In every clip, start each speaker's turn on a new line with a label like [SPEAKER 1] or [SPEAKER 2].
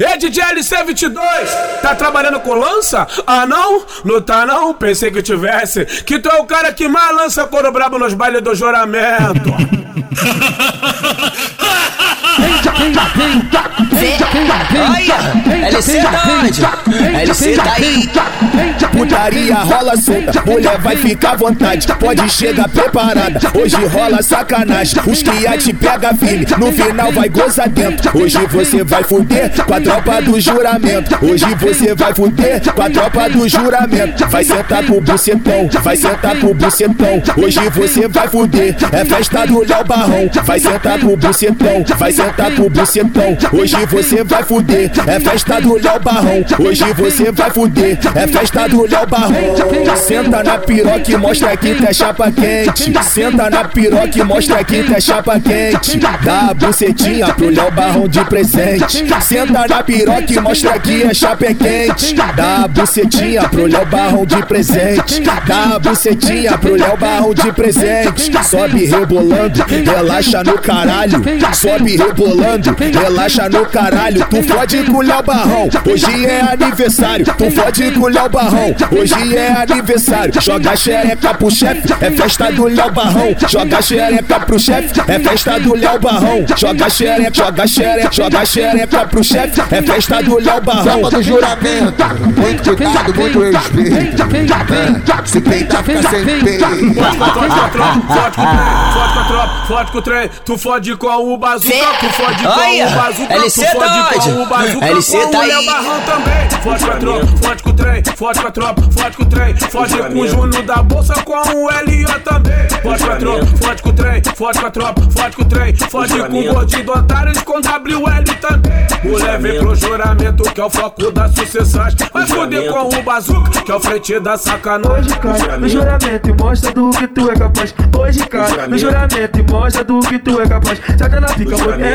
[SPEAKER 1] E DJ LC22, tá trabalhando com lança? Ah não? Não tá não? Pensei que tivesse. Que tu é o cara que mais lança couro brabo nos bailes do juramento.
[SPEAKER 2] LC tá? LC tá aí.
[SPEAKER 3] Putaria rola solta, mulher vai ficar à vontade. Pode chegar preparada, hoje rola sacanagem. Os cria te pega firme, no final vai gozar dentro. Hoje você vai fuder com a tropa do juramento. Hoje você vai fuder com a tropa do juramento. Vai sentar com o bucetão, vai sentar com o bucetão. Hoje você vai fuder, é festa do Léo Barrão. Vai sentar com o bucetão, vai sentar com o bucetão. Hoje você vai fuder, é festa do Léo Barrão. Hoje você vai fuder, é festa do Léo Barrão. Senta na piroca e mostra que tá chapa quente. Senta na piroca e mostra que tá chapa quente. Dá a bucetinha pro Léo Barrão de presente. Senta na piroca e mostra que a chapa é quente. Dá a bucetinha pro Léo Barrão de presente. Dá a bucetinha pro Léo Barrão de presente. Sobe rebolando, relaxa no caralho. Sobe rebolando, relaxa no caralho. Tu fode com o Léo Barrão. Hoje é aniversário. Tu fode com o Léo Barrão. Hoje é aniversário. Joga xereca pro chefe, é festa do Léo Barrão. Joga xereca pro chefe, é festa do Léo Barrão. Joga xereca, joga xereca, joga xereca pro chefe, é festa do Léo Barrão.
[SPEAKER 4] Tropa do juramento, muito cuidado, muito respeito. É, se peitar, fica sem peito.
[SPEAKER 1] Fode com a tropa, fode com o trem, fode com a tropa, fode com o trem. Tu fode com o bazuca, tu fode com
[SPEAKER 2] Olha,
[SPEAKER 1] o bazuca, tu
[SPEAKER 2] LC tá
[SPEAKER 1] fode com
[SPEAKER 2] onde?
[SPEAKER 1] o bazuca,
[SPEAKER 2] LC
[SPEAKER 1] com
[SPEAKER 2] tá
[SPEAKER 1] o
[SPEAKER 2] aí.
[SPEAKER 1] Barrão também. Fode com a tropa, fode com o trem, fode com a tropa, fode com o trem. Fode com o Júnior da bolsa, com o L.O. também. Fode com a tropa, fode com o trem, fode com a tropa, fode com o trem. Fode com o gordinho do otário e com WL também. Mulher vem pro juramento, que é o foco das sucessões. Vai foder com o bazuca, que é o frente da sacanagem.
[SPEAKER 5] Hoje cai no juramento e mostra do que tu é capaz. Hoje cai no juramento e mostra do que tu é capaz. Senta na pica, mulher,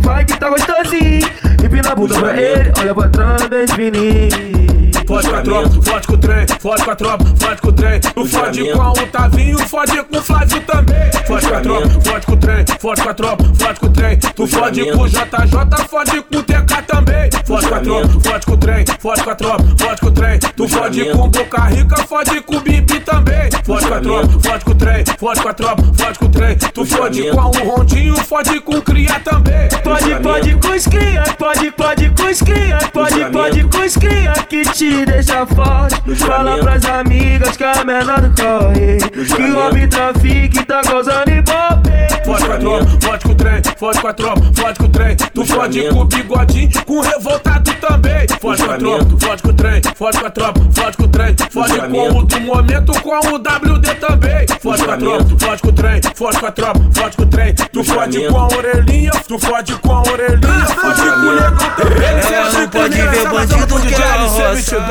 [SPEAKER 5] vai que tá gostosinho. Empina a bunda pra ele, olha pra trás, bem fininho.
[SPEAKER 1] Fode com a tropa, fode com o trem, fode com a tropa, fode com o trem. Tu fode com o Tavinho, fode com o Flávio também. Fode com a tropa, fode com o trem, fode com a tropa, fode com o trem. Tu fode com o JJ, fode com o TK também. Fode com a tropa, fode com o trem, fode com a tropa, fode com o trem. Tu fode com o Boca Rica, fode com o Bibi também. Fode com a tropa, fode com o trem, fode com a tropa, fode com o trem. Tu fode com o Rondinho, fode com o Cria também.
[SPEAKER 5] Pode, pode com os cria, pode, pode com os cria, pode, pode com os cria que te deixa forte. Fala pras amigas que a menor do corre, que o homem trafica e tá causando ibope.
[SPEAKER 1] Fode com a tropa, fode com o trem, fode com a tropa, fode com o trem. Tu fode com o bigodinho, com o revoltado também. Fode com a tropa, fode com o trem, fode com a tropa, fode com o trem. Fode com o do momento, com o WD também. Fode com a tropa, fode com o trem, fode com a tropa, fode com o trem. Tu fode com a orelhinha, tu fode com a orelhinha, fode com o negão também.
[SPEAKER 6] É, não pode ver bandido que ela roça.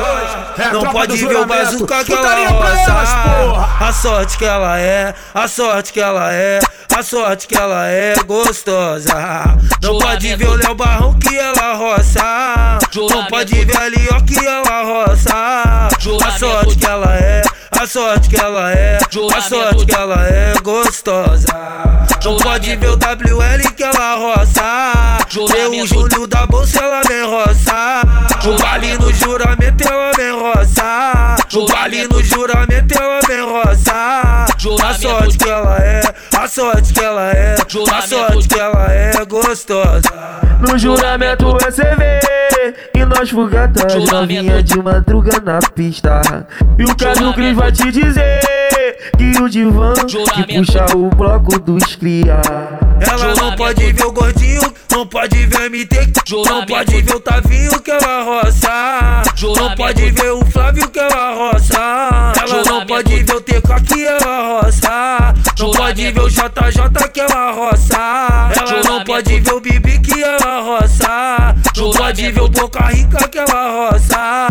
[SPEAKER 6] Não pode ver o bazuca que ela roça. A sorte que ela é, a sorte que ela é, a sorte que ela é gostosa. Não pode ver o Léo Barrão que ela roça. Não pode ver ali ó que ela roça. A sorte que ela é, a sorte que ela é, a sorte que ela é gostosa. Não pode ver o WL que ela roça. Ver o Júlio da bolsa ela vem roça. O baile no juramento ela vem roça. O baile no juramento ela vem roça. A sorte que ela é, a sorte que ela é, a sorte que ela é gostosa.
[SPEAKER 5] No juramento você vê E nós fugatas Novinha de madruga na pista E o Cadu Cris vai te dizer Que o divã Que puxa o bloco dos cria
[SPEAKER 6] Ela não pode ver o gordinho, não pode ver o MT, não pode ver o Tavinho que ela roça. Não pode ver o Flávio que ela roça. Ela não pode ver o TK que ela roça. Não pode ver o JJ que ela roça. Ela não pode ver o Bibi que ela roça. Não pode ver o Boca Rica que ela roça.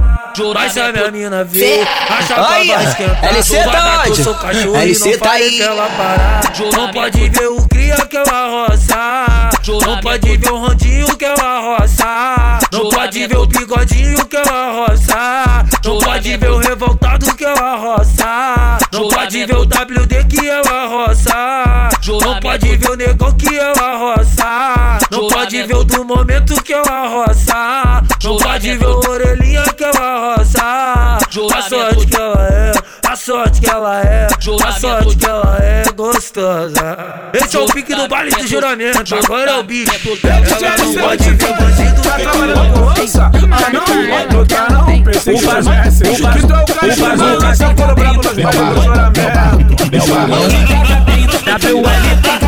[SPEAKER 6] Mas se a minha mina vê, a chapa vai esquentar.
[SPEAKER 2] LC tá onde?
[SPEAKER 6] sou cachorro e
[SPEAKER 2] LC
[SPEAKER 6] não
[SPEAKER 2] tá
[SPEAKER 6] falei
[SPEAKER 2] aí.
[SPEAKER 6] que ela parar. Não pode ver o cria que ela roça. Não pode ver o rondinho que ela roça. Não pode ver o bigodinho que ela roça. Não pode ver o revoltado que ela roça. Não pode ver o WD que ela roça. Não pode ver o negão que ela roça. Não pode ver o do momento que ela roça.
[SPEAKER 7] Não pode ver a orelhinha que ela roça. A sorte que ela é, sorte que ela é, a sorte que ela é gostosa. Esse é o pique do baile de juramento, agora é o bicho. Ela não pode ver bandido
[SPEAKER 1] Tá trabalhando com lança? Ah não, não tá não Pensei que tu é o faz o Quando brabo nos bailes do juramento
[SPEAKER 8] WL taca 30,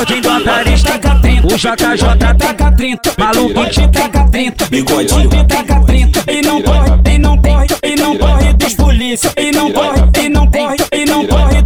[SPEAKER 8] gordinho do aparista taca 30, o JJ taca 30, maluco te taca 30, bigodinho taca 30, e não corre, e não corre, e não corre dos polícia, e não corre, e não corre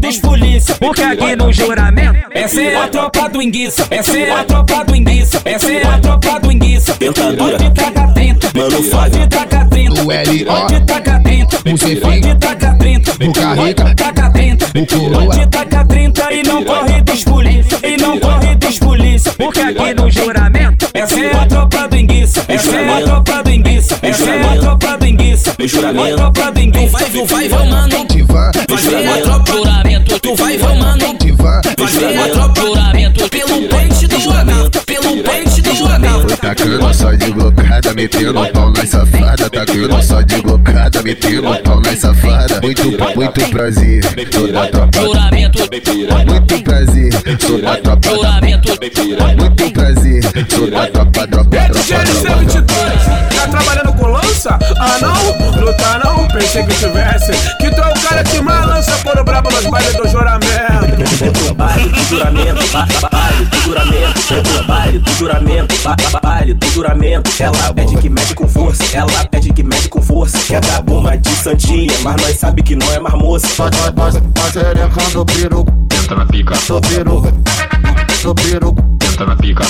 [SPEAKER 8] dos polícia, porque aqui no juramento, essa é a tropa do enguiça, essa é a tropa do enguiça, essa é a tropa do enguiça,
[SPEAKER 2] Tentadura.
[SPEAKER 8] onde taca 30,
[SPEAKER 2] Mano Flávio.
[SPEAKER 8] onde taca 30,
[SPEAKER 9] O L.O.
[SPEAKER 8] onde taca 30,
[SPEAKER 9] O Cefinho.
[SPEAKER 8] onde taca 30,
[SPEAKER 9] O Carreca.
[SPEAKER 8] onde taca 30,
[SPEAKER 9] O Coroa.
[SPEAKER 8] onde taca 30 e não corre dos polícia, e não corre dos polícia, porque aqui no juramento, essa é a tropa do enguiça, essa é a tropa do enguiça, essa é a tropa do enguiça, a tropa do enguiça.
[SPEAKER 2] Tu vai, vai, mano. Vai a tropa. Tu vai, vai, mano.
[SPEAKER 9] Divan.
[SPEAKER 2] Vai ver a tropa. Pelo pente do H. Pelo pente do H.
[SPEAKER 9] Tacando só de blocada, metendo pau nas safada. Tacando só de blocada, metendo pau nas safada. Muito, muito prazer, sou da tropa. Muito prazer, sou da tropa. Muito prazer, sou da tropa, tropa, tropa,
[SPEAKER 1] GLC
[SPEAKER 9] tropa.
[SPEAKER 1] 22 Tá trabalhando com lança? Ah não? Não tá não? Pensei que tivesse Que tu é o cara que Nos bailes do juramento
[SPEAKER 2] Baile do juramento, ba- ba- baile do juramento, baile do juramento, ba- ba- baile do juramento. Ela pede que mede com força, ela pede que mede com força. Quer dar bomba de santinha, mas nós sabe que não é mais moça.
[SPEAKER 9] Acerecando piru, entra na pica, sou sou piru, entra na pica,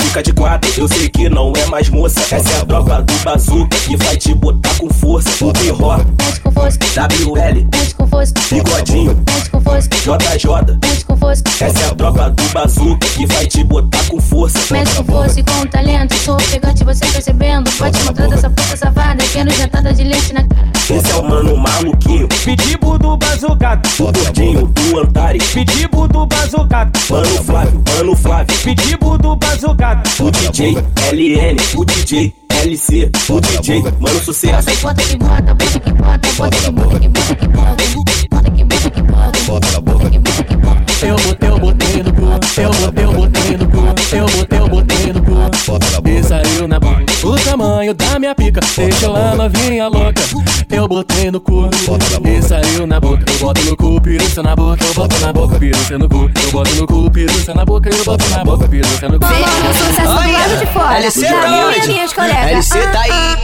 [SPEAKER 2] Fica de quatro, eu sei que não é mais moça. Essa é a tropa do bazuca que vai te botar com força. O birró,
[SPEAKER 10] Mexe com
[SPEAKER 2] WL,
[SPEAKER 10] mexe com fosco,
[SPEAKER 2] bigodinho,
[SPEAKER 10] mexe com fosco,
[SPEAKER 2] JJ.
[SPEAKER 10] mexe com fosco,
[SPEAKER 2] Essa é a tropa do bazuca que vai te botar com força.
[SPEAKER 10] mexe com fosco e com talento. Sou ofegante, você percebendo. Pode mostrar dessa puta safada. Quero jantada de leite na cara.
[SPEAKER 2] Esse é o mano maluquinho,
[SPEAKER 8] Pedibo do bazuca,
[SPEAKER 2] o gordinho do Antares.
[SPEAKER 8] pedibo do bazuca,
[SPEAKER 2] Mano Flávio, mano Flávio.
[SPEAKER 8] pedibo do bazuca,
[SPEAKER 2] O DJ LN, o DJ LC, o DJ Mano Sucesso.
[SPEAKER 10] Bota que bota, bota que bota, bota que bota que bota que bota. Bota que bota que bota, bota bota que bota.
[SPEAKER 11] Eu botei, eu botei no cu, eu botei, eu botei no cu, eu botei, eu botei no cu. E saiu na boca. O tamanho da minha pica deixa ela novinha louca. Eu botei no cu, e saiu na boca. Eu boto no cu, piruça na boca, eu boto na boca, piruça no cu. Eu boto no cu, piruça na boca, eu boto na boca, piruça no cu.
[SPEAKER 12] Veja o sucesso do lado de fora.
[SPEAKER 2] LC tá onde?
[SPEAKER 12] e minhas colegas.
[SPEAKER 2] LC tá aí.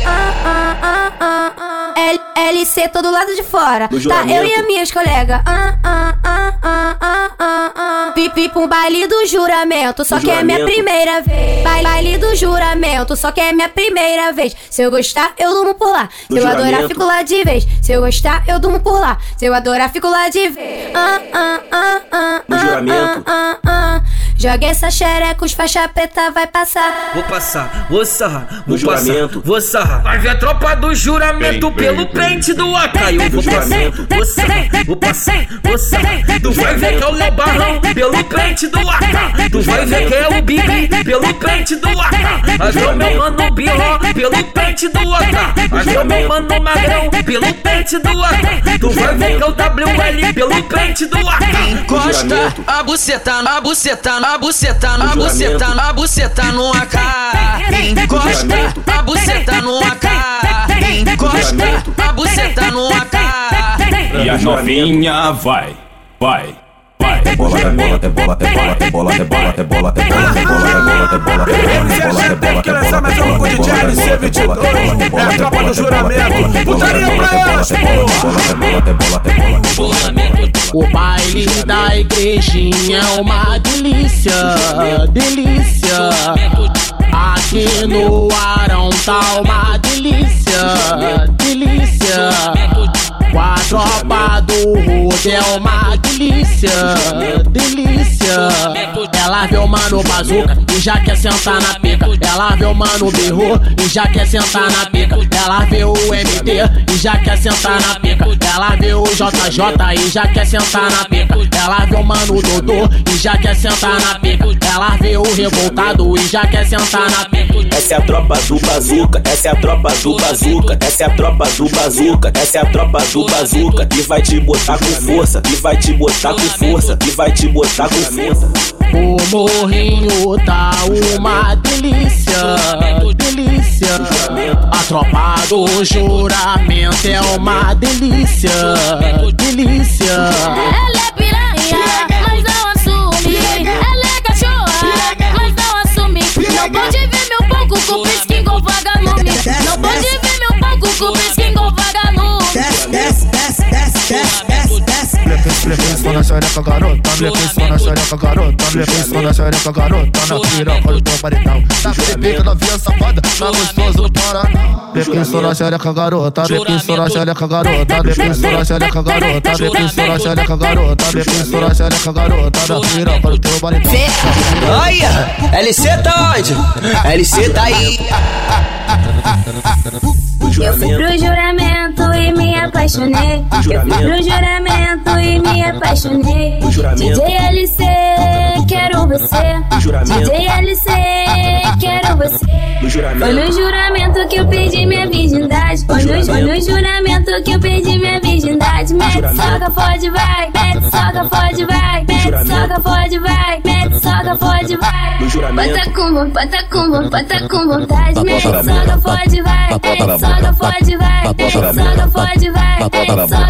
[SPEAKER 12] Ah, ah, ah, ah. L LC todo lado de fora.
[SPEAKER 2] Do
[SPEAKER 12] Tá eu e as minhas colegas. Ah, ah, ah, ah, ah, ah, ah. Pipi pra um baile do juramento. Só
[SPEAKER 2] Do
[SPEAKER 12] que é minha
[SPEAKER 2] juramento.
[SPEAKER 12] primeira vez. Baile, baile do juramento. Só que é minha primeira vez. Se eu gostar, eu durmo por lá. Se
[SPEAKER 2] Do
[SPEAKER 12] eu adorar,
[SPEAKER 2] juramento.
[SPEAKER 12] fico lá de vez. Se eu gostar, eu durmo por lá. Se eu adorar, fico lá de vez. Ah, ah, ah, ah,
[SPEAKER 2] Do
[SPEAKER 12] ah,
[SPEAKER 2] juramento.
[SPEAKER 12] ah, ah, ah. Joga essa xereca, os faixa preta vai passar.
[SPEAKER 7] Vou passar, vou sarrar, vou
[SPEAKER 2] No juramento.
[SPEAKER 7] passar, vou sarrar. Vai ver a tropa do juramento pelo pente do Acaio.
[SPEAKER 2] Do
[SPEAKER 7] Vou passar,
[SPEAKER 2] juramento.
[SPEAKER 7] vou sarrar, vou passar, vou sarrar. Tu vai ver que é o Léo Barrão pelo pente do AK. Tu vai ver que é o Big pelo pente do AK. Vai ver o meu mano Birro pelo pente do AK. Vai ver o meu mano Magrão pelo pente do AK. Tu vai ver que é o WL pelo pente do AK.
[SPEAKER 2] Encosta
[SPEAKER 13] a buceta, a buceta, a buceta, a buceta, a buceta no AK. Encosta a buceta no AK. Encosta a buceta no AK.
[SPEAKER 2] E a novinha vai, vai, vai.
[SPEAKER 1] É bola, é bola, é bola, é bola, é bola, é bola, é bola, é bola, é bola, é bola, é bola, é bola, é bola,
[SPEAKER 14] mais um com o DJ LC 22. É a tropa do juramento. Putaria pra elas,
[SPEAKER 15] O baile da igrejinha é uma delícia, delícia. Aqui no Arão tá uma delícia, delícia. A tropa do Rude é uma delícia, delícia. Ela vê o mano bazuca e já quer sentar na pica. Ela vê o mano berrou e já quer sentar na pica. Ela vê o MT e já quer sentar na pica. Ela vê o JJ e já quer sentar na pica. Ela vê o mano Dodô e já quer sentar na pica. Ela vê o revoltado e já quer sentar na pica.
[SPEAKER 2] Essa é a tropa do bazuca, essa é a tropa do bazuca, essa é a tropa do bazuca, essa é a tropa do bazuca que vai te botar com força, que vai te botar com força, que vai te botar com força.
[SPEAKER 15] O morrinho tá uma delícia, delícia. A tropa do juramento é uma delícia, delícia.
[SPEAKER 12] Ela é piranha, mas não assume. Ela é cachorra, mas não assume. Não pode ver meu pouco com pisca igual vagalume. Não pode ver meu pouco com pisca igual vagalume.
[SPEAKER 16] Desce.
[SPEAKER 17] Flequinho na xereca, garota. Flequinho na xereca, garota. Flequinho na xereca, garota. Na piroca do teu paredão. Tá pica novinha safada, tá gostoso no Paraná. Flequinho na xereca, garota. Flequinho na xereca, garota. Flequinho na xereca, garota. Flequinho na xereca, garota. Flequinho na xereca, garota. Na piroca do teu paredão.
[SPEAKER 13] Olha, LC tá onde? LC tá aí.
[SPEAKER 12] Eu fui pro juramento e me apaixonei. Eu pro juramento e me apaixonei. DJ LC, quero você. DJ LC, quero você. Foi no juramento que eu perdi minha virgindade. Foi no, foi no juramento que eu perdi minha virgindade. Mete soca, pode, vai. Mete soca, pode, vai. Mete soca, pode, vai. Mete soca, pode, vai. Bota com, bota com, bota com vontade. Mete soca, pode, vai. Soca, pode, vai. Soca, pode, vai. Soca, pode, vai. Vai, vai, vai.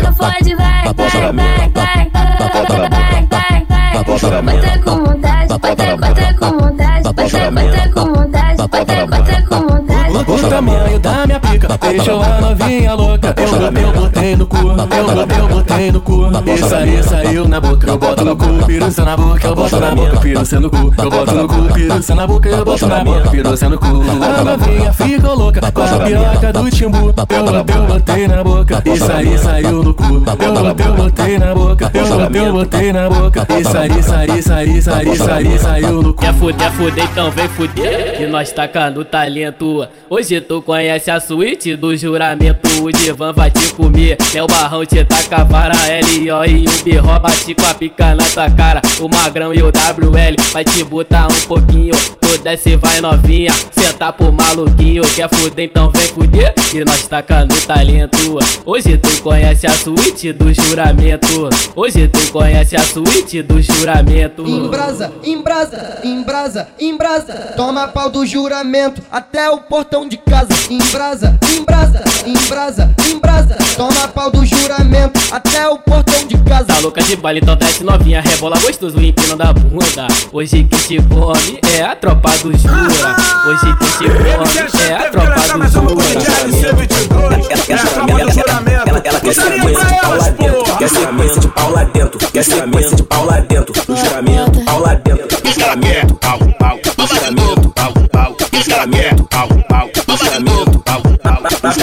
[SPEAKER 12] Vai, vai, vai. Bota com vontade, bota, bota com vontade. Bota, bota com vontade,
[SPEAKER 11] pica deixou a novinha louca. Eu botei, eu botei no cu, eu botei, eu botei no cu. Isso aí saiu na boca, eu boto no cu, piruça na boca, eu boto na boca, piruça no cu. Eu boto no cu, piruça na boca, eu boto na boca, piruça no cu. A novinha ficou louca. Com a piroca do timbu. Eu botei, eu botei na boca, isso aí saiu no cu. Eu botei, eu botei na boca, eu botei, eu botei na boca. Isso aí, saiu, saiu, saiu, saiu, saiu no cu.
[SPEAKER 18] Quer fuder, fuder, então vem fuder. Que nós tacando talento. Hoje tu conhece a do juramento. O Divan vai te comer. É o barrão te taca a vara. L.O. e o B.O. bate com a pica na tua cara. O Magrão e o WL vai te botar um pouquinho. Tu desce, vai novinha. Senta pro maluquinho. Quer fuder, então vem fuder. Que nós tacando talento. Hoje tu conhece a suíte do juramento. Hoje tu conhece a suíte do juramento.
[SPEAKER 16] Embrasa, embrasa, embrasa, embrasa. Toma pau do juramento até o portão de casa. Embrasa, embrasa, embrasa, embrasa. Toma pau do juramento até o portão de casa.
[SPEAKER 18] Tá louca de baile, então desce novinha, rebola gostoso, empinando a bunda. Hoje quem te come é a tropa do jura. Hoje quem te come é a tropa do jura.
[SPEAKER 2] Ela, ela quer sequência de pau lá dentro, quer sequência de pau lá dentro, quer sequência de pau lá dentro, no juramento, pau lá dentro, no juramento, pau, pau, no juramento, pau, pau, no juramento, pau, pau, no juramento,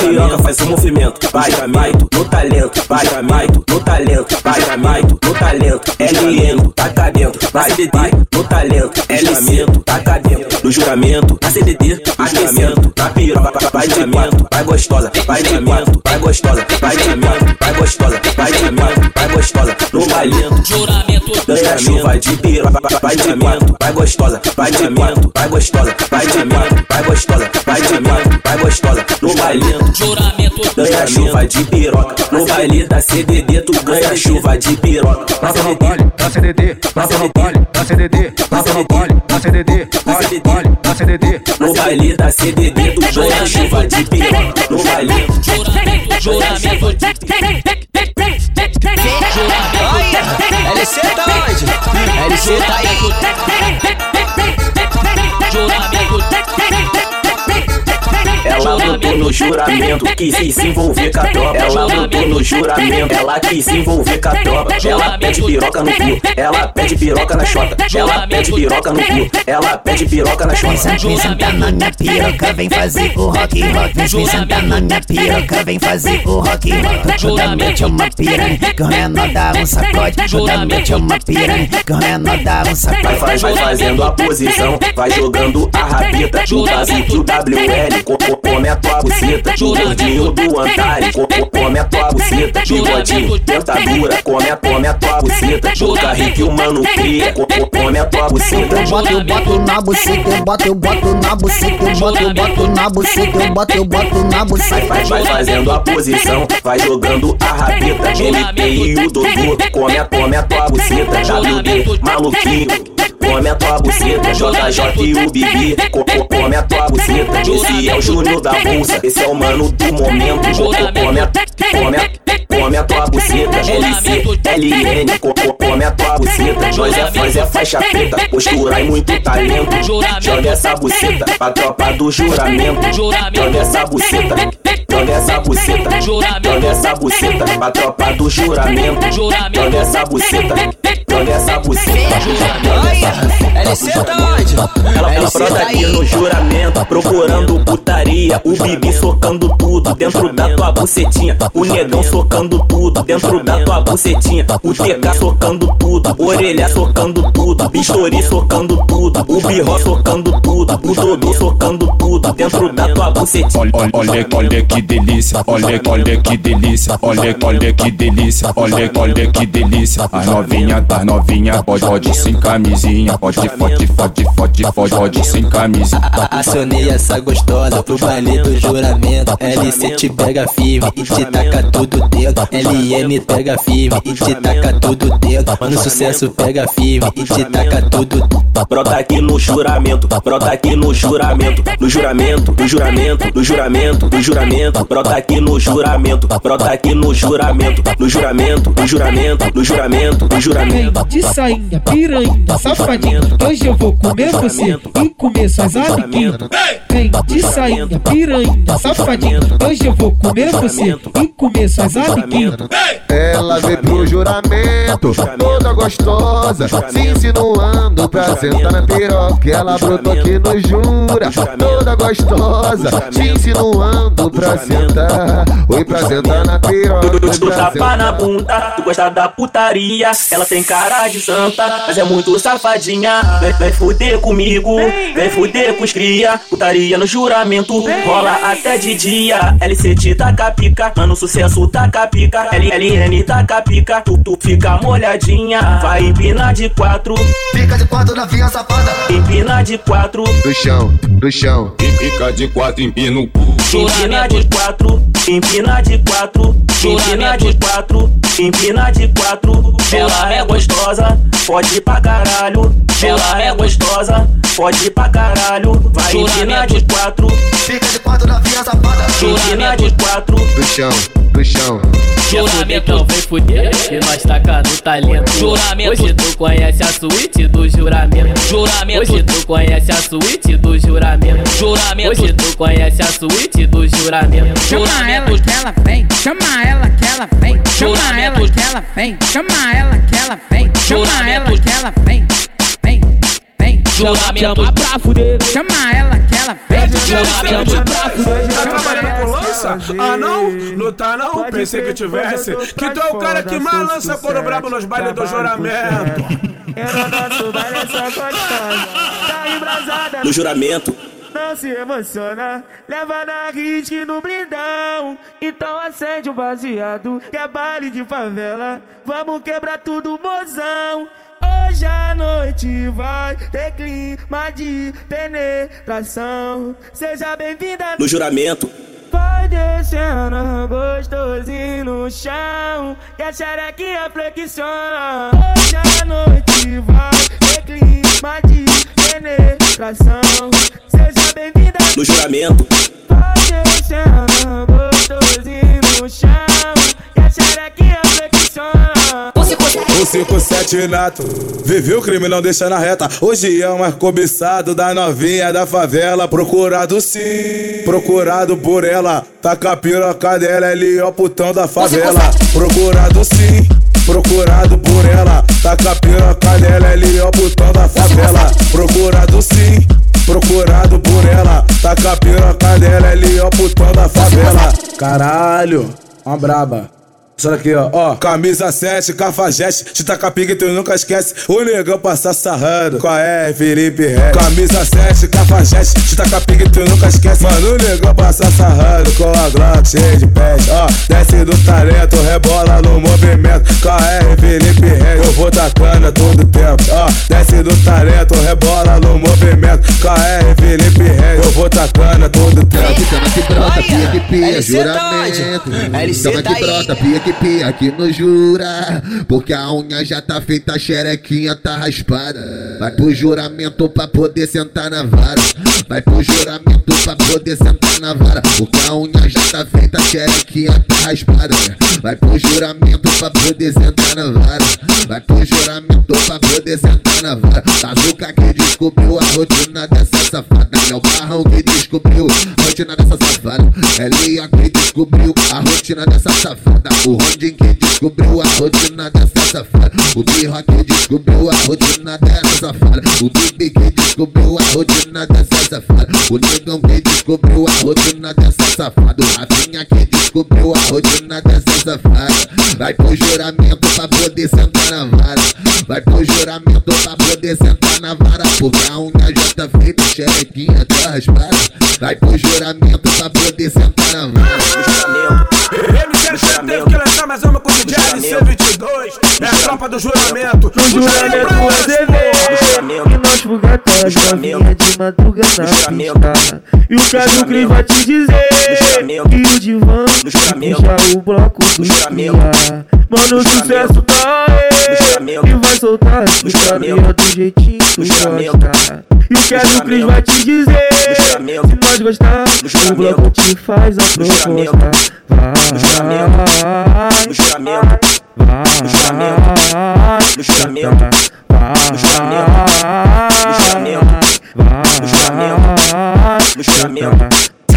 [SPEAKER 2] piroca faz o movimento, vai, vai, no talento, vai, vai, no talento, vai, vai, no talento, LM, taca dentro, vai, vai, no talento, LC, taca dentro, no juramento, na CDD, aquecimento, na piroca, vai de quatro, vai gostosa, vai de quatro, vai gostosa, vai de quatro, vai gostosa, vai de quatro, vai gostosa, no bailento,
[SPEAKER 18] juramento,
[SPEAKER 2] ganha chuva de piroca, vai de quatro, vai gostosa, vai de quatro, vai gostosa, vai de quatro, vai gostosa, vai de quatro, vai gostosa, no bailento,
[SPEAKER 18] juramento,
[SPEAKER 2] ganha chuva de piroca, no baile da CDD tu ganha chuva de piroca, na CDD,
[SPEAKER 17] Na CDD, na CDD, na CDD, na CDD, na CDD, na CDD, na CDD.
[SPEAKER 2] no baile da CDD tu ganha chuva de piroca, no baile,
[SPEAKER 18] juramento, juramento.
[SPEAKER 13] LC tá onde? LC tá aí.
[SPEAKER 18] Juramento.
[SPEAKER 2] ela botou no juramento, quis se envolver com a tropa. Ela botou no juramento, ela quis se envolver com a tropa. Ela pede piroca no cu, ela pede piroca na chota. Ela pede piroca no cu, ela pede piroca na chota.
[SPEAKER 19] Vem sentar na minha piroca, vem fazer o rock rock. Vem sentar na minha piroca, vem fazer o rock rock. Noite é uma piranha, que o menor dá um sacode. Noite é uma piranha, que o menor dá um
[SPEAKER 2] Vai,
[SPEAKER 19] sacode.
[SPEAKER 2] faz, vai fazendo a posição, vai jogando a rabita. O base que o WL come a tua buceta. O gordinho do co- come a tua buceta. Bigodinho, dentadura, come a, come a tua buceta. O carrinho que o mano cria, co- co- come a tua buceta.
[SPEAKER 19] Eu boto, eu boto na buceta, eu boto, eu boto na buceta, eu boto, eu boto na buceta, eu boto, eu boto na buceta.
[SPEAKER 2] Vai, vai fazendo a posição, vai jogando a rabeta. MP e o Dodô, come a, come a tua buceta. WD, maluquinho. Come a tua buceta, JJ e o Bibi, co- co- come a tua buceta. Esse é o Júnior da bolsa, esse é o mano do momento. Co- Come a, come a, come a tua buceta. LC, LN, co- co- come a tua buceta. Nós é, nós é faixa preta, postura e muito talento. Joga essa buceta pra tropa do juramento. Joga essa buceta. Joga essa buceta, joga essa buceta pra tropa do juramento. Joga essa buceta, joga essa buceta.
[SPEAKER 13] LC tá onde?
[SPEAKER 2] Ela, ela
[SPEAKER 13] LC
[SPEAKER 2] brota
[SPEAKER 13] tá
[SPEAKER 2] aqui no juramento, procurando putaria. O bibi socando tudo dentro da tua bucetinha. O negão socando tudo dentro da tua bucetinha. O TK socando tudo, orelha socando tudo, bisturi socando tudo, o birro socando tudo, o Dodô socando tudo dentro da tua bucetinha.
[SPEAKER 14] Olha, olha, olha que delícia, olha, olha que delícia, olha, olha que delícia, olha, olha que delícia. As novinha, as novinha, pode, pode sem camisinha, pode, pode, pode, pode, pode, pode sem camisinha.
[SPEAKER 20] Acionei essa gostosa pro baile do juramento. LC te pega firme e te taca tudo dentro. LM pega firme e te taca tudo dentro. Mano, sucesso pega firme e te taca tudo
[SPEAKER 2] Brota aqui no juramento, brota aqui no juramento, no juramento, no juramento, no juramento, no juramento, brota aqui no juramento, brota aqui no juramento, no juramento, no juramento, no juramento, no juramento.
[SPEAKER 21] de sainha, piranha, safadinha. Hoje eu vou comer você e comer suas amiguinhas. Vem de sainha, piranha, safadinha. Hoje eu vou comer você e comer suas amiguinhas.
[SPEAKER 4] Ela veio pro juramento, toda gostosa, se insinuando pra sentar na piroca. Ela brotou aqui no jura, toda gostosa, se insinuando pra sentar. Oi, pra sentar na piroca.
[SPEAKER 2] Tu tapa na bunda, tu gosta da putaria. Ela tem cara de santa, mas é muito safadinha. Vem, vem fuder comigo, vem fuder com os cria. Putaria no juramento, rola até de dia. LCT taca pica, mano, sucesso taca pica. LLN taca pica, tu, tu fica molhadinha. Vai empinar de quatro,
[SPEAKER 17] Fica de quatro na vinha safada.
[SPEAKER 2] empina de quatro.
[SPEAKER 4] Do chão, do chão.
[SPEAKER 14] Fica de quatro, empina o cu.
[SPEAKER 2] Empina de quatro, empina de quatro, empina de quatro, empina de quatro. Ela é gostosa, pode ir pra caralho. Ela é gostosa, pode ir pra caralho. Vai empina de quatro,
[SPEAKER 17] Fica de quatro na vinha safada.
[SPEAKER 2] empina de quatro.
[SPEAKER 4] Do chão, do chão.
[SPEAKER 18] Juramento vem fuder, que nós taca no talento. Juramento. Hoje tu conhece a suíte do juramento. Juramento. Hoje tu conhece a suíte do juramento. Juramento. Hoje tu conhece a suíte do juramento.
[SPEAKER 21] Chama ela que ela vem, chama ela que ela vem, chama ela que ela vem, chama ela que ela vem, chama ela que ela vem, vem, vem.
[SPEAKER 18] Juramento pra fuder.
[SPEAKER 21] Chama ela que ela
[SPEAKER 18] pra fuder.
[SPEAKER 1] Tá trabalhando com lança? Ah não? Não tá não? Pensei que tivesse. Que tu é o cara que mais lança couro brabo nos bailes do juramento.
[SPEAKER 2] No juramento,
[SPEAKER 5] Não se emociona, leva na hit no blindão. Então acende um baseado, que é baile de favela. Vamos quebrar tudo, mozão. Hoje a noite vai ter clima de penetração. Seja bem-vinda
[SPEAKER 2] no juramento,
[SPEAKER 5] Vai descendo gostosinho no chão. E a xerequinha flexiona Hoje a noite vai ter clima de penetração. Seja
[SPEAKER 2] no juramento,
[SPEAKER 5] Vai descendo gostosinho no chão E a xerequinha flexiona
[SPEAKER 1] Um 5-7
[SPEAKER 22] pivete nato. Viveu o crime, não deixa na reta. Hoje é o mais cobiçado da novinha da favela. Procurado sim, procurado por ela. Taca a piroca dela, ele é o putão da favela. Procurado sim. Procurado por ela, taca a piroca dela, ele é o botão da favela. Procurado sim, procurado por ela, taca a piroca dela, ele é o botão da favela. Caralho, uma braba. Isso daqui, ó, ó, camisa 7, cafajeste, te taca pique, tu nunca esquece. O negão passa sarrando, qual é, Felipe Ré? Camisa 7, cafajeste, te taca pique, tu nunca esquece. Mano, o negão passa sarrando com a Glock cheia de pés, ó. Desce do talento, rebola no movimento. Qual é, Felipe Ré? Eu vou tacando a todo tempo, ó. Desce do talento, rebola no movimento. Qual é, Felipe Ré? Eu vou tacando a todo tempo.
[SPEAKER 4] Que brota, pia que pia, juramento. Chama que brota, pia que pia aqui no jura. Porque a unha já tá feita, a xerequinha tá raspada. Vai pro juramento pra poder sentar na vara. Vai pro juramento pra poder sentar na vara. Porque a unha já tá feita, a xerequinha tá raspada. Vai pro juramento pra poder sentar na vara. Vai pro juramento pra poder sentar na vara. Tazuca que descobriu a rotina dessa safada. É o barrão que descobriu a rotina dessa safada. É Lia que descobriu a rotina dessa safada. O Rondin que descobriu a rotina dessa safada. O Birra que descobriu a rotina dessa safada. O Bibi que descobriu a rotina dessa safada. O Negão que descobriu a rotina dessa safada. O Rafinha que descobriu a rotina dessa safada. Vai pro juramento pra poder sentar na vara. Vai pro juramento pra poder sentar na vara. Porque a unha já tá feita, xerequinha tá raspada. Vai pro juramento pra poder sentar na vara.
[SPEAKER 22] MCL teve que lançar mais uma com o DJ LC22. É a tropa do juramento.
[SPEAKER 5] No juramento é E nós fugatões, novinha de madruga na pista E o caso Cris vai te dizer Que o divã puxa o bloco do dia Mano, o sucesso tá aí soltar as putaria do jeitinho que gosta E o caso Cris vai te dizer Se nós gostar, o bloco te faz a proposta Vai,
[SPEAKER 2] piroca, senta na piroca,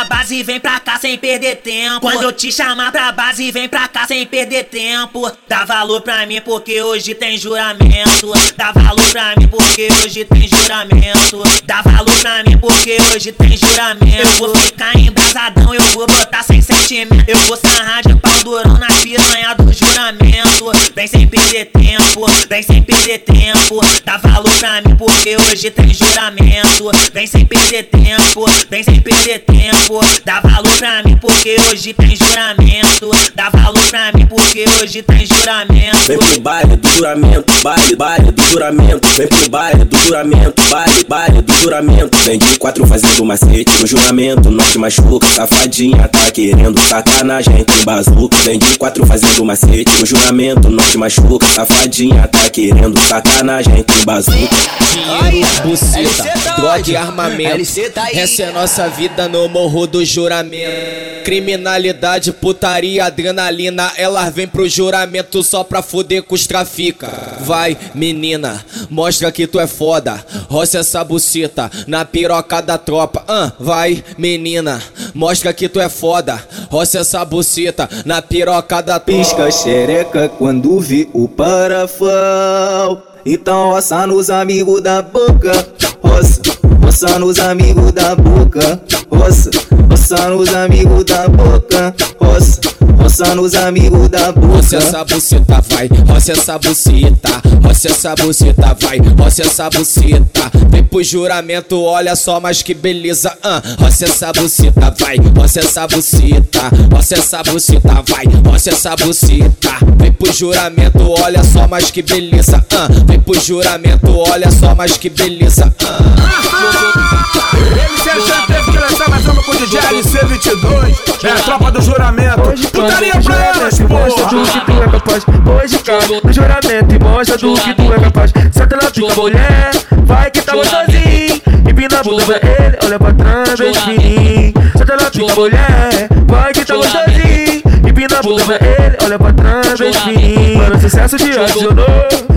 [SPEAKER 23] pra base, vem pra cá sem perder tempo. Quando eu te chamar pra base, vem pra cá sem perder tempo. Dá valor pra mim porque hoje tem juramento. Dá valor pra mim porque hoje tem juramento. Dá valor pra mim porque hoje tem juramento. Eu vou ficar embrasadão, eu vou botar sem sentimento. Eu vou sarrar de pau durão na piranha do juramento. Vem sem perder tempo, vem sem perder tempo. Dá valor pra mim porque hoje tem juramento. Vem sem perder tempo, vem sem perder tempo. Dá valor pra mim porque hoje tem juramento. Dá valor pra mim porque hoje tem juramento.
[SPEAKER 24] Vem pro baile do juramento, baile, baile do juramento. Vem pro baile do juramento, baile, baile do juramento. Vem de quatro fazendo macete no juramento. Não te machuca, safadinha, tá querendo sacanagem, tem bazuca. Vem de quatro fazendo macete no juramento. Não te machuca, safadinha, tá querendo sacanagem, tem bazuca.
[SPEAKER 20] Dinheiro, buceta, droga e armamento. Essa é nossa vida no morro do juramento. Criminalidade, putaria, adrenalina. Elas vêm pro juramento só pra fuder com os trafica. Vai, menina, mostra que tu é foda. Roça essa buceta na piroca da tropa. Vai, menina, mostra que tu é foda. Roça essa buceta na piroca da tropa.
[SPEAKER 24] Pisca xereca quando vi o parafal. Então roça nos amigos da boca. Roça, roça nos amigos da boca. Roça, roça nos amigos da boca. Roça, roça nos amigos da boca.
[SPEAKER 20] Roça essa buceta, vai, roça essa buceta. Roça essa buceta, vai, roça essa buceta. Vem pro juramento, olha só, mas que beleza. Ah, roça essa buceta, vai, roça essa buceta. Roça essa buceta, vai, roça essa buceta. Vem pro juramento, olha só, mas que beleza. Ah, vem pro juramento, olha só, mas que beleza. Ah.
[SPEAKER 22] MCL teve que mais uma com o DJ LC22. É a tropa do juramento. Putaria pra elas, porra.
[SPEAKER 5] do que tu é capaz Hoje cai no juramento e mostra do que tu é capaz Senta na pica, mulher, vai que tá gostosinho. Empina a bunda pra ele, olha pra trás, bem fininho. Senta na pica, mulher, vai que tá gostosinho. Empina a bunda pra ele, olha pra trás, fininho. Mano, sucesso te adicionou,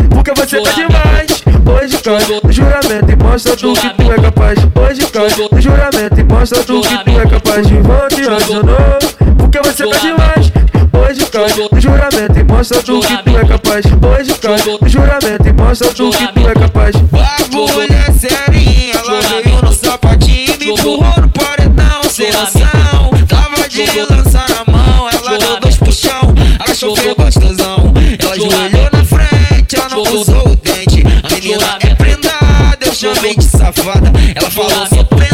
[SPEAKER 5] porque você tá demais. Hoje cai no juramento e mostra tu que tu é capaz. Hoje cai no juramento e mostra tu que tu é capaz. De volta e adicionou, porque você tá demais. Hoje cai no juramento e mostra tu que tu é capaz. Hoje cai no juramento e mostra tu que tu é capaz.
[SPEAKER 25] Mulher serinha, ela veio no sapatinho, me empurrou no paredão sem noção. Tava de lança na mão, ela deu dois puxão, achou que é gostosão. Ela ajoelhou na frente, ela não usou o dente. A menina é prendada, eu chamei de safada. Ela falou, sou prendada,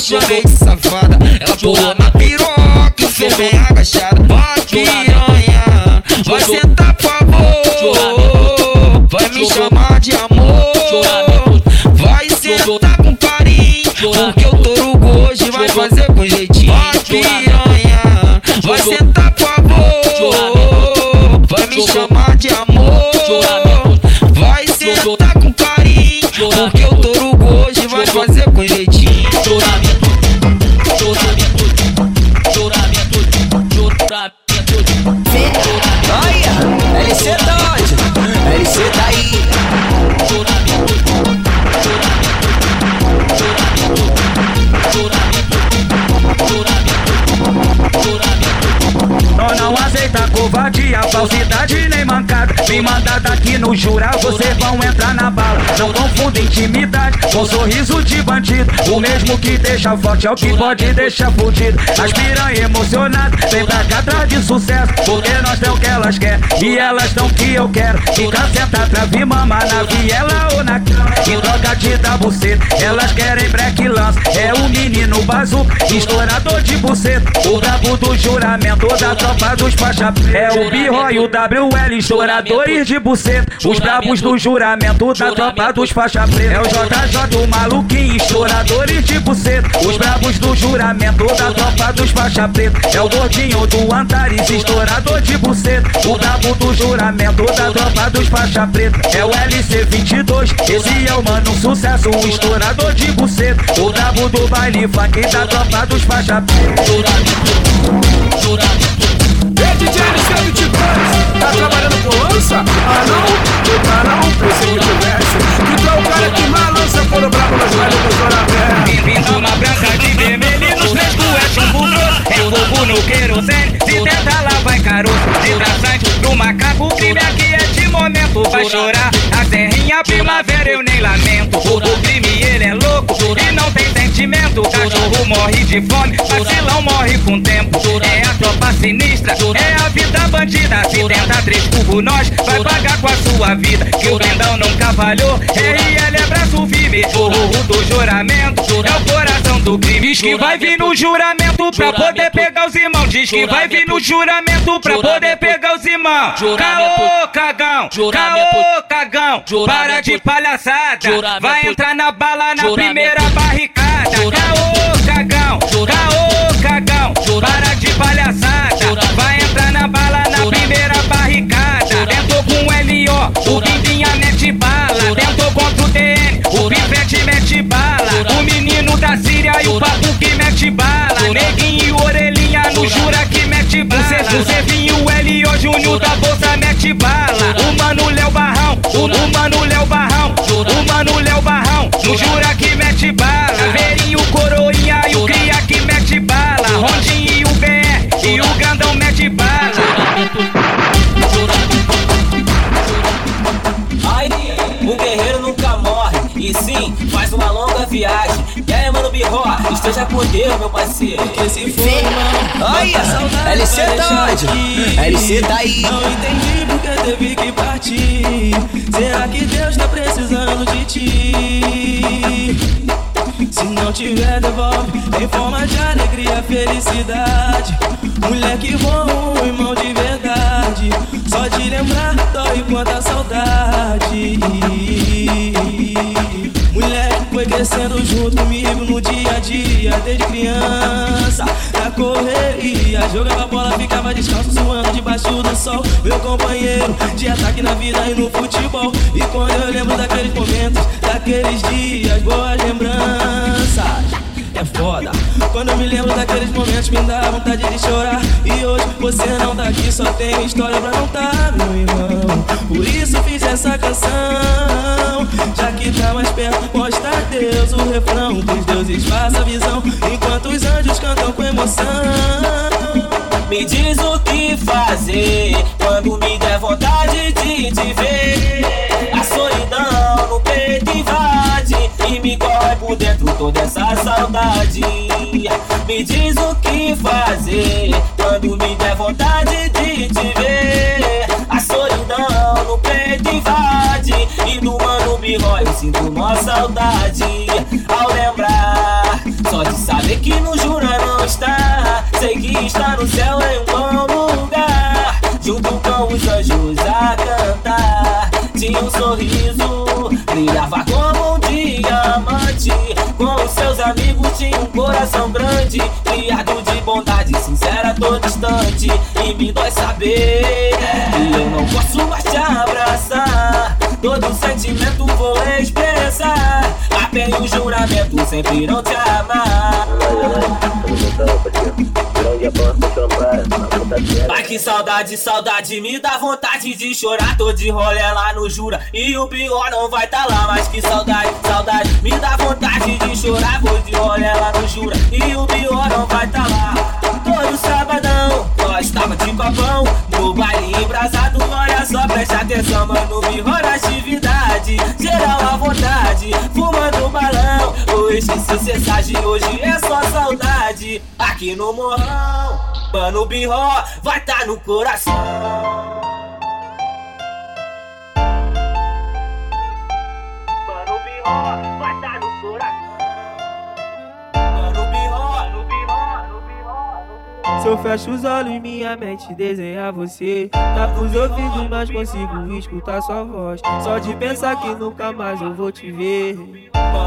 [SPEAKER 25] eu chamei de safada. Ela pulou na piroca e foi bem agachada. Vai piranha, vai sentar por favor. Vai me chamar de amor. Vai sentar com carinho, porque o touro hoje vai fazer com jeitinho. Vai piranha, vai sentar por favor. Vai me chamar de amor. they keep com
[SPEAKER 26] sorriso de bandido. O mesmo que deixa forte é o que pode deixar fudido. As piranha emocionadas, vem pra cá atrás de sucesso. Porque nós temos o que elas querem e elas tão que eu quero. Fica sentar pra vir mamar na viela ou na cama. Em troca de dar buceta, elas querem break lance. É o menino bazuca, estourador de buceta. O brabo do juramento da tropa dos faixa. É o Birro e o WL, estouradores de buceta. Os brabos do juramento da tropa dos faixa preta. É o JJ, o maluquinho, estouradores de buceta. Os brabos do juramento da tropa dos faixa preta. É o gordinho do Antares, estourador de buceta. O brabo do juramento da tropa dos faixa preta. É o LC22, esse é o mano sucesso, o estourador de buceta. O brabo do baile funk da tropa dos faixa preta.
[SPEAKER 1] Ei, DJ LC22, tá trabalhando com lança? Ah não? Ah não, pensei que tivesse. Que tu é o cara que mais lança quando bravo nas velhas do Zoramé.
[SPEAKER 26] Pinta uma branca de vermelho nos frescos é chumbo grosso É fogo no querosene, se tentar lá vai caroço De traçante no macaco, o crime aqui é momento Vai chorar. A serrinha, primavera eu nem lamento. O, crime ele é louco. E não tem sentimento. Cachorro morre de fome, vacilão morre com tempo. É a tropa sinistra, é a vida bandida. Se tenta três curvos nós, vai pagar com a sua vida. Que o Brendão nunca falhou, RL é braço firme. O do juramento, é o coração do crime Diz que vai vir no juramento pra poder pegar os irmãos. Diz que vai vir no juramento pra poder pegar os irmãos. Caô, cagão, caô, cagão. Para de palhaçada, vai entrar na bala na primeira barricada. Caô, cagão, caô, cagão. Para de palhaçada, vai entrar na bala na primeira barricada. Tentou com o L.O., o Bimbinha mete bala. Tentou contra o DN, o Pivete mete bala Síria e o papo que mete bala. Neguinho e orelhinha no jura que mete bala. O Zevinho, o. Júnior da Bolsa mete bala. O mano Léo Barrão, o, o mano Léo Barrão O mano Léo Barrão, no jura que mete bala. Verinho, Coroinha e o Cria que mete bala. Rondinho e o BR e o Grandão mete bala.
[SPEAKER 2] Ai, o guerreiro nunca morre, e sim faz uma longa viagem. Aí, esteja com Deus, meu parceiro. Que se for.
[SPEAKER 25] Olha,
[SPEAKER 2] LC tá onde?
[SPEAKER 25] LC tá aí. Não entendi porque teve que partir. Será que Deus tá precisando de ti? Se não tiver, devolve em forma de alegria, felicidade. Mulher que bom, um irmão de verdade. Só de lembrar, dói quanta saudade. Mulher foi crescendo junto comigo no dia a dia, desde criança. Na correria, jogava bola, ficava descalço, suando debaixo do sol. Meu companheiro de ataque na vida e no futebol. E quando eu lembro daqueles momentos
[SPEAKER 21] daqueles dias, boas lembranças. É foda. Quando eu me lembro daqueles momentos, me dá vontade de chorar. E hoje você não tá aqui, só tem história pra contar, meu irmão. Por isso fiz essa canção. Já que tá mais perto, mostra a Deus o refrão. Os deuses façam a visão, enquanto os anjos cantam com emoção.
[SPEAKER 27] Me diz o que fazer quando me der vontade de te ver. Me corre por dentro toda essa saudade. Me diz o que fazer quando me der vontade de te ver. A solidão no peito invade e do mano me rói, eu sinto uma saudade ao lembrar. Só de saber que no Jura não está, sei que está no céu em um bom lugar. Junto com os anjos a cantar, tinha um sorriso, brilhava amigos tinha um coração grande, criado de bondade sincera, todo distante. E me dói saber que eu não posso mais te abraçar. Todo sentimento vou expressar. Apenas o juramento sempre irão te amar. Ai que saudade, saudade, me dá vontade de chorar. Tô de rolê lá no Jura e o pior não vai tá lá. Mas que saudade, saudade, me dá vontade de chorar. Vou de rolê lá no Jura e o pior não vai tá lá. Todo sabadão, nós tava de copão no baile embrasado. Olha só, preste atenção, mano, me rola atividade. Geral à vontade, fumando balão. Hoje se cessagem, hoje é só saudade. Aqui no morrão, mano, birró vai tá no coração. Mano, birró vai
[SPEAKER 21] Se eu fecho os olhos, minha mente desenha você. Tá com os ouvidos, mas consigo escutar sua voz. Só de pensar que nunca mais eu vou te ver.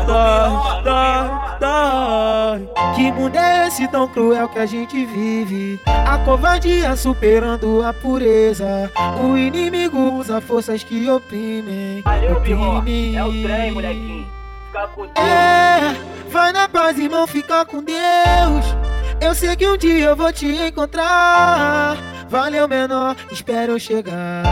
[SPEAKER 21] Dói, dói, dói. Que mundo é esse tão cruel que a gente vive? A covardia superando a pureza. O inimigo usa forças que oprimem. oprimem.
[SPEAKER 27] É o trem, molequinho. Fica com
[SPEAKER 21] É, vai na paz, irmão, fica com Deus. Eu sei que um dia eu vou te encontrar. Valeu, menor, espera eu chegar.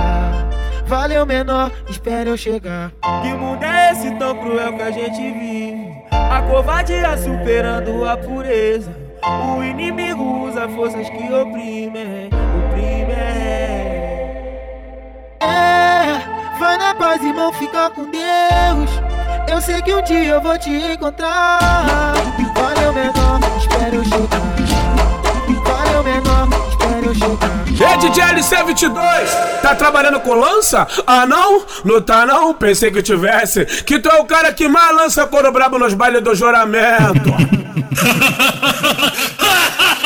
[SPEAKER 21] Valeu, menor, espera eu chegar. Que mundo é esse tão cruel que a gente vive? A covardia superando a pureza. O inimigo usa forças que oprimem, oprimem. É, vai na paz, irmão, fica com Deus. Eu sei que um dia eu vou te encontrar. Valeu, menor, espera eu chegar. Valeu, menor, espera eu chegar.
[SPEAKER 1] Ei, DJ LC22, tá trabalhando com lança? Ah não? Não tá não? Pensei que tivesse. Que tu é o cara que mais lança couro brabo nos bailes do juramento.